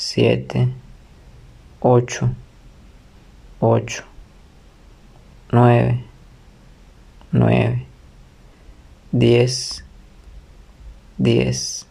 siete, ocho, ocho, nueve, nueve, diez, diez.